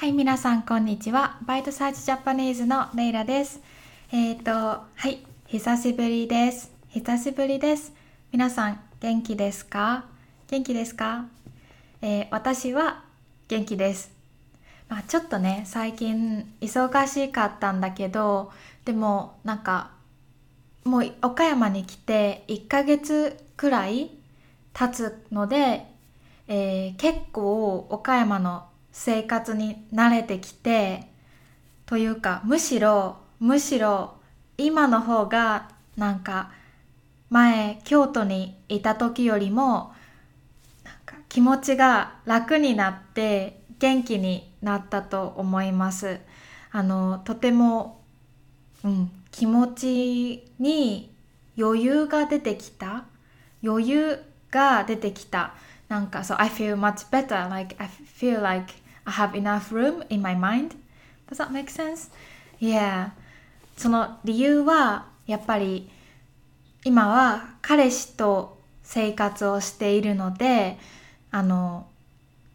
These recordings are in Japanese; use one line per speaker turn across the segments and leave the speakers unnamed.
はい、皆さん、こんにちは。 Bite Size Japanese のレイラです。えっ、ー、と、はい、久しぶりです。久しぶりです。皆さん、元気ですか？元気ですか、えー、私は元気です。まあ、ちょっとね、最近忙しかったんだけど、でも、なんか、もう岡山に来て1ヶ月くらい経つので、えー、結構岡山の生活に慣れてきてというかむしろむしろ今の方がなんか前京都にいた時よりもなんか気持ちが楽になって元気になったと思います。あのとても、うん、気持ちに余裕が出てきた。余裕が出てきた。なんか、so I feel much better. Like, I feel like I have enough room in my mind. Does that make sense? Yeah. その理由は、やっぱり、今は彼氏と生活をしているので、あの、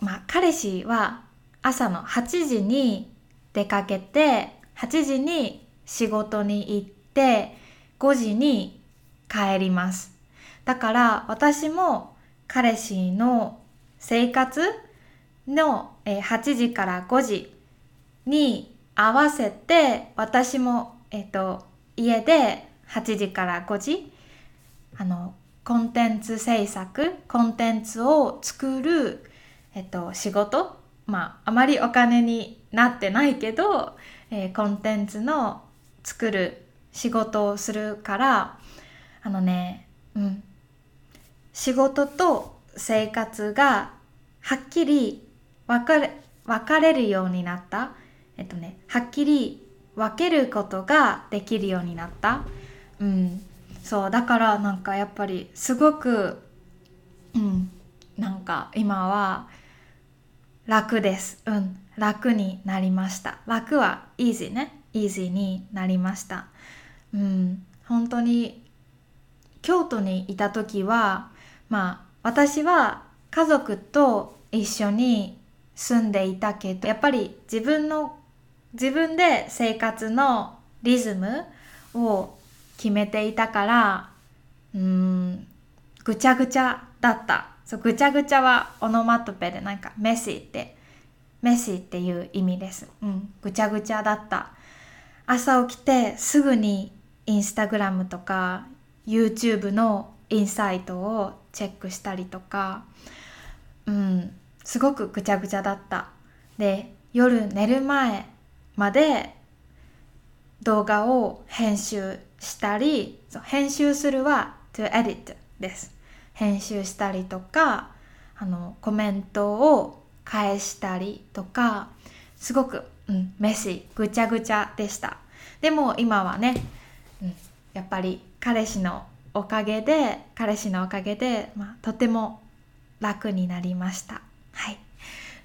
まあ、彼氏は朝の8時に出かけて、8時に仕事に行って、5時に帰ります。だから私も彼氏の生活の8時から5時に合わせて私も、えっと、家で8時から5時あのコンテンツ制作コンテンツを作る、えっと、仕事。まああまりお金になってないけど、えー、コンテンツの作る仕事をするからあのねうん。仕事と生活がはっきり分かれ分かれるようになった。えっとね、はっきり分けることができるようになった。うん。そう、だからなんかやっぱりすごく、うん、なんか今は楽です。うん、楽になりました。楽は easy ね。easy になりました。うん、本当に京都にいた時はまあ私は家族と一緒に住んでいたけどやっぱり自分の自分で生活のリズムを決めていたからうんぐちゃぐちゃだった。そうぐちゃぐちゃはオノマトペでなんかメッシーってメッシーっていう意味です、うん、ぐちゃぐちゃだった。朝起きてすぐにインスタグラムとか YouTube のインサイトをチェックしたりとかうんすごくぐちゃぐちゃだった。で夜寝る前まで動画を編集したり編集するは to edit です。編集したりとかあのコメントを返したりとかすごく、うん、メシぐちゃぐちゃでした。でも今はね、うん、やっぱり彼氏のおかげで彼氏のおかげで、まあ、とても楽になりました。はい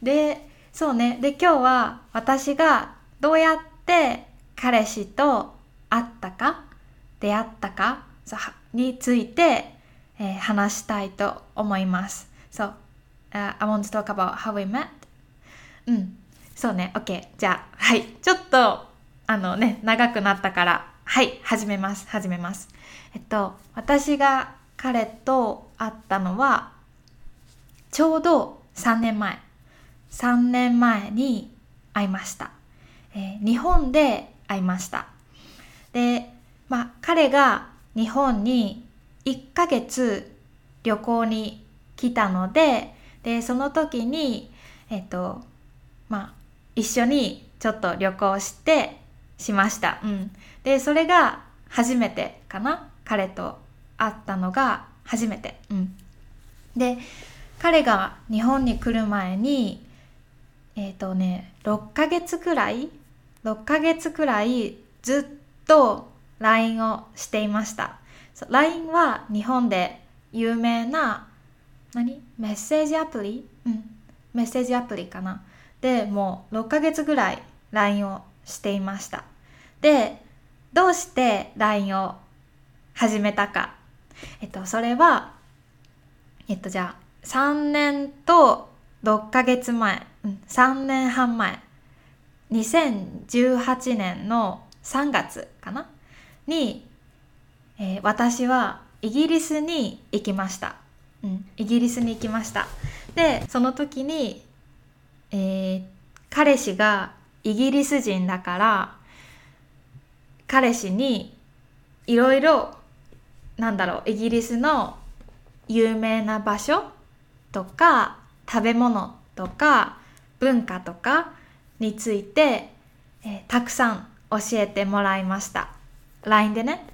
でそうねで今日は私がどうやって彼氏と会ったか出会ったかについて、えー、話したいと思います。そう、uh, I want to talk about how we met. うん、そうね、OK。じゃあ、はい。ちょっと、あのね、長くなったから、はい、始めます、始めます。えっと、私が彼と会ったのは、ちょうど3年前。3年前に会いました。えー、日本で会いました。で、まあ、彼が日本に1ヶ月旅行に来たので、で、その時に、えっと、まあ、一緒にちょっと旅行して、しました。うん。で、それが初めてかな彼と会ったのが初めて。うん。で、彼が日本に来る前に、えっ、ー、とね、6ヶ月くらい、6ヶ月くらいずっと LINE をしていました。LINE は日本で有名な、何？メッセージアプリ？うん。メッセージアプリかな。で、もう6ヶ月ぐらい LINE をしていました。で、どうして LINE を始めたか。えっと、それは、えっと、じゃあ、3年と6ヶ月前、うん、3年半前。2018年の3月かな？に、えー、私はイギリスに行きました。うん、イギリスに行きました。で、その時に、えー、彼氏がイギリス人だから、彼氏にいろいろ、なんだろう、イギリスの有名な場所とか、食べ物とか、文化とかについて、えー、たくさん教えてもらいました。LINE でね。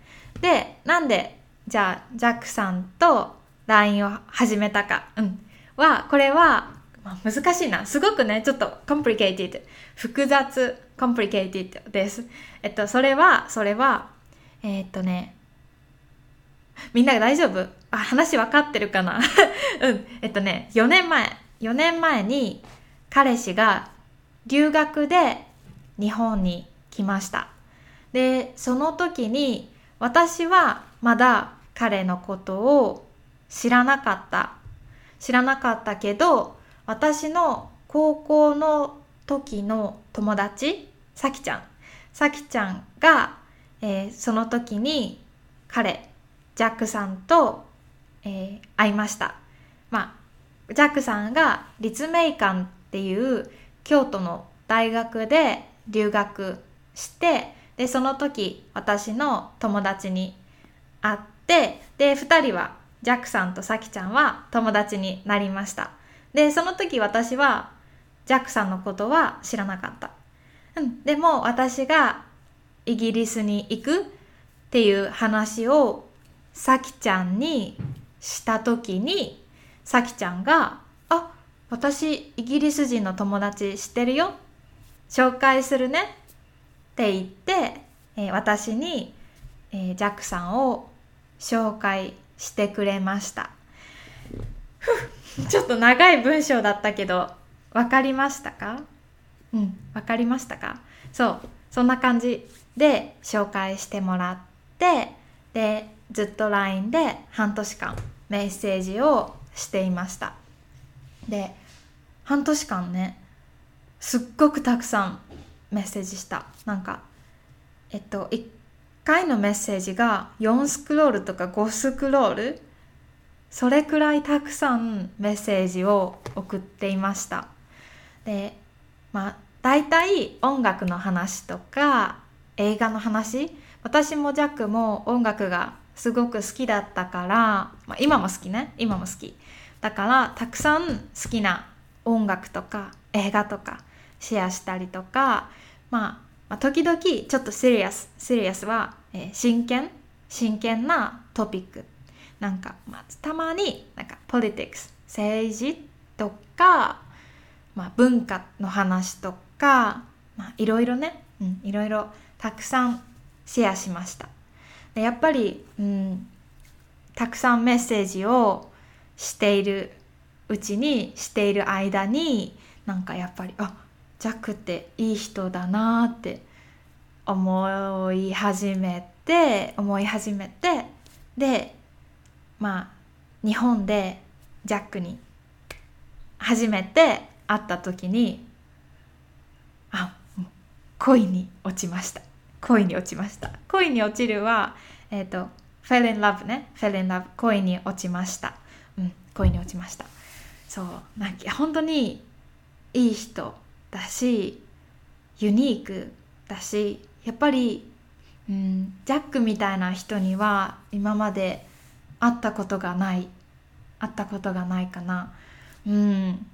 で、なんで、じゃあ、ジャックさんと LINE を始めたか。うん。は、これは、まあ、難しいな。すごくね、ちょっと complicated。複雑、complicated です。えっと、それは、それは、えー、っとね、みんな大丈夫？あ、話分かってるかな？うん。えっとね、4年前、4年前に彼氏が留学で日本に来ました。で、その時に私はまだ彼のことを知らなかった。知らなかったけど、私の高校の時の友達、さきちゃん。さきちゃんが、えー、その時に彼、ジャックさんと、えー、会いました。まあ、ジャックさんが立命館っていう京都の大学で留学してでその時私の友達に会ってで2人はジャックさんとサキちゃんは友達になりましたでその時私はジャックさんのことは知らなかったうんでも私がイギリスに行くっていう話をサキちゃんにした時にサキちゃんが「あ私イギリス人の友達知ってるよ。紹介するね。って言って、えー、私に、えー、ジャックさんを紹介してくれました。ちょっと長い文章だったけど、分かりましたか？うん、分かりましたか？そう、そんな感じで紹介してもらって、で、ずっと LINE で半年間メッセージをしていました。で、半年間ね、すっごくたくさんメッセージしたなんかえっと1回のメッセージが4スクロールとか5スクロールそれくらいたくさんメッセージを送っていましたでまあ大体音楽の話とか映画の話私もジャックも音楽がすごく好きだったから、まあ、今も好きね。今も好き。だからたくさん好きな音楽とか映画とかシェアしたりとか、まあ、まあ、時々ちょっとシリアスシリアスは、えー、真剣？真剣なトピック。なんか、まあ、たまになんかポリティクス政治とか、まあ、文化の話とか、まあ、いろいろね、うん、いろいろたくさんシェアしました。やっぱり、うん、たくさんメッセージをしているうちにしている間になんかやっぱりあジャックっていい人だなって思い始めて思い始めてでまあ日本でジャックに初めて会った時にあ恋に落ちました。恋に落ちました。恋に落ちるはえっ、ー、と fell in love ね。fell in love 恋に落ちました。うん恋に落ちました。そうなんか本当にいい人だしユニークだしやっぱり、うん、ジャックみたいな人には今まで会ったことがない会ったことがないかな。うん、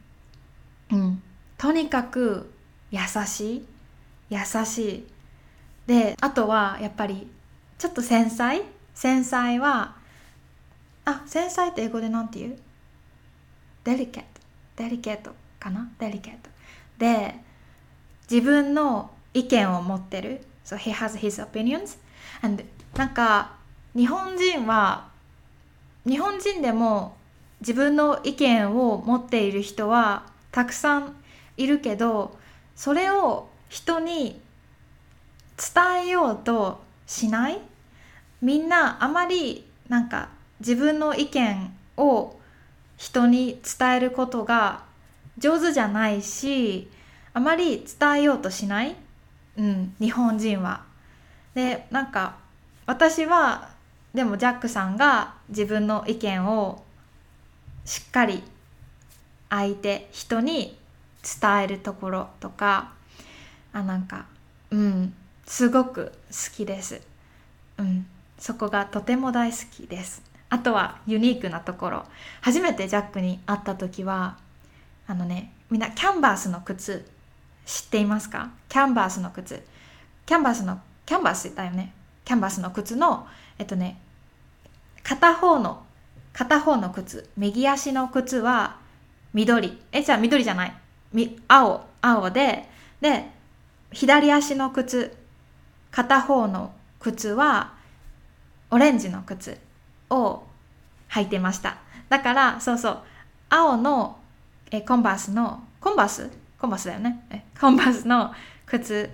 うん、とにかく優しい。優しい。であとはやっぱりちょっと繊細？繊細はあ繊細って英語で何て言う？デリケットデリケートかな？デリケートで自分の意見を持ってる。So he has his opinions and なんか日本人は日本人でも自分の意見を持っている人はたくさんいるけどそれを人に伝えようとしない？みんなあまりなんか自分の意見を人に伝えることが上手じゃないしあまり伝えようとしない、うん、日本人は。でなんか私はでもジャックさんが自分の意見をしっかり相手人に伝えるところとかあなんかうん。すごく好きです。うん、そこがとても大好きです。あとはユニークなところ。初めてジャックに会った時はあのねみんなキャンバースの靴知っていますか？キャンバースの靴。キャンバースのキャンバースだよね。キャンバースの靴のえっとね片方の片方の靴。右足の靴は緑。えじゃあ緑じゃない。み青。青でで左足の靴。片方の靴はオレンジの靴を履いてました。だからそうそう青のえコンバースのコンバース？コンバースだよね。えコンバースの靴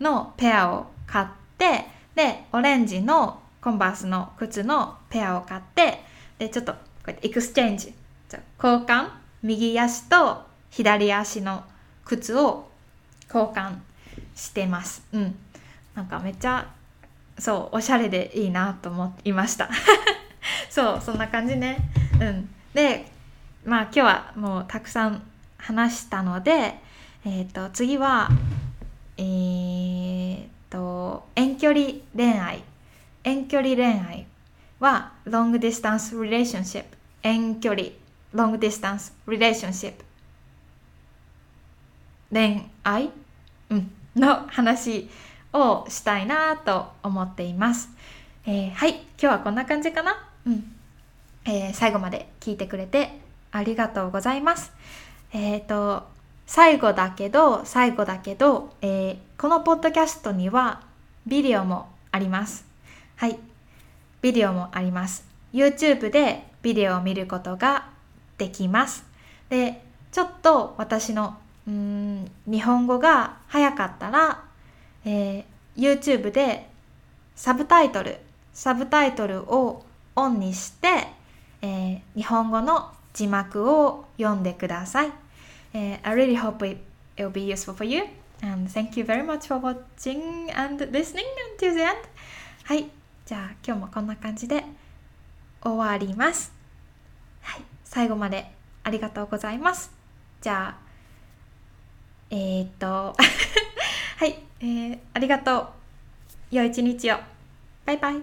のペアを買ってでオレンジのコンバースの靴のペアを買ってでちょっとこうやって exchange。交換？右足と左足の靴を交換してます。うん。なんかめっちゃそうおしゃれでいいなと思いました。そうそんな感じね。うん。でまあ今日はもうたくさん話したのでえっ、ー、と次はえー、と遠距離恋愛。遠距離恋愛は long distance relationship 遠距離 long distance relationship 恋愛、うん、の話。をしたいなと思っています、えー、はい。今日はこんな感じかな、うん。えー、最後まで聞いてくれてありがとうございます。えっ、ー、と最後だけど最後だけど、えー、このポッドキャストにはビデオもあります。はい。ビデオもあります。YouTube でビデオを見ることができます。でちょっと私のうん日本語が早かったら、えー、YouTube でサブタイトルサブタイトルをオンにして、えー、日本語の字幕を読んでください。Uh, I really hope it, will be useful for you. And thank you very much for watching and listening until the end. はい。じゃあ今日もこんな感じで終わります。はい。最後までありがとうございます。じゃあ、えー、っと、えー、ありがとう。良い一日を。バイバイ。